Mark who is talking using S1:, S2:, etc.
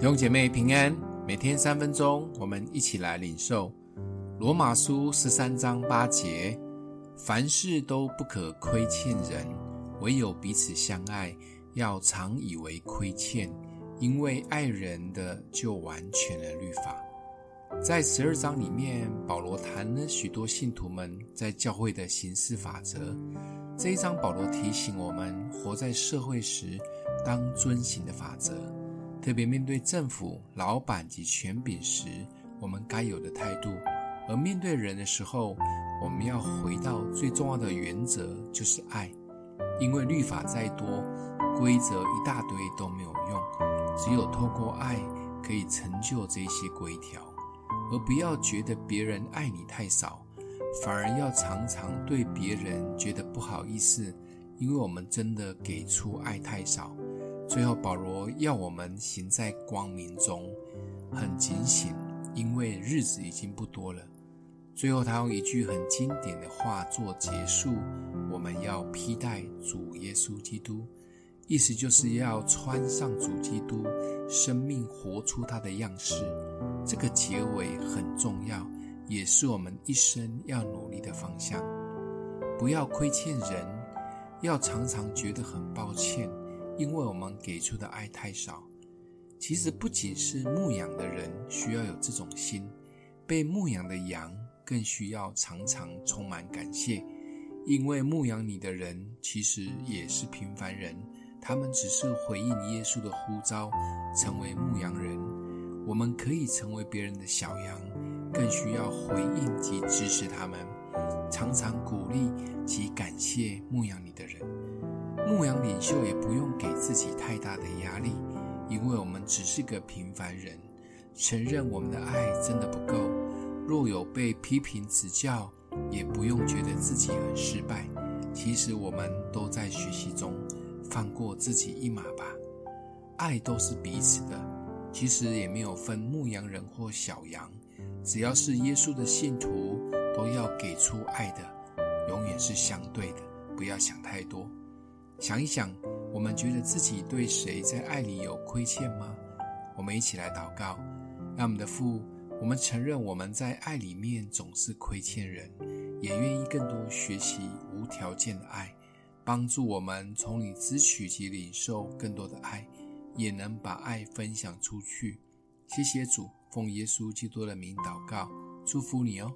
S1: 弟兄姐妹平安，每天三分钟，我们一起来领受罗马书十三章八节：凡事都不可亏欠人，唯有彼此相爱，要常以为亏欠，因为爱人的就完全了律法。在十二章里面，保罗谈了许多信徒们在教会的行事法则。这一章，保罗提醒我们，活在社会时当遵行的法则，特别面对政府、老板及权柄时，我们该有的态度；而面对人的时候，我们要回到最重要的原则，就是爱。因为律法再多，规则一大堆都没有用，只有透过爱可以成就这些规条。而不要觉得别人爱你太少，反而要常常对别人觉得不好意思，因为我们真的给出爱太少。最后，保罗要我们行在光明中，很警醒，因为日子已经不多了。最后，他用一句很经典的话做结束：我们要披戴主耶稣基督。意思就是要穿上主基督，生命活出他的样式。这个结尾很重要，也是我们一生要努力的方向。不要亏欠人，要常常觉得很抱歉，因为我们给出的爱太少。其实不仅是牧养的人需要有这种心，被牧养的羊更需要常常充满感谢，因为牧养你的人其实也是平凡人。他们只是回应耶稣的呼召，成为牧羊人。我们可以成为别人的小羊，更需要回应及支持他们，常常鼓励及感谢牧羊你的人。牧羊领袖也不用自己太大的压力，因为我们只是个平凡人。承认我们的爱真的不够，若有被批评指教，也不用觉得自己很失败。其实我们都在学习中。放过自己一马吧，爱都是彼此的，其实也没有分牧羊人或小羊，只要是耶稣的信徒，都要给出爱的，永远是相对的，不要想太多。想一想，我们觉得自己对谁在爱里有亏欠吗？我们一起来祷告，让我们的父，我们承认我们在爱里面总是亏欠人，也愿意更多学习无条件的爱。帮助我们从你支取及领受更多的爱，也能把爱分享出去。谢谢主，奉耶稣基督的名祷告，祝福你哦。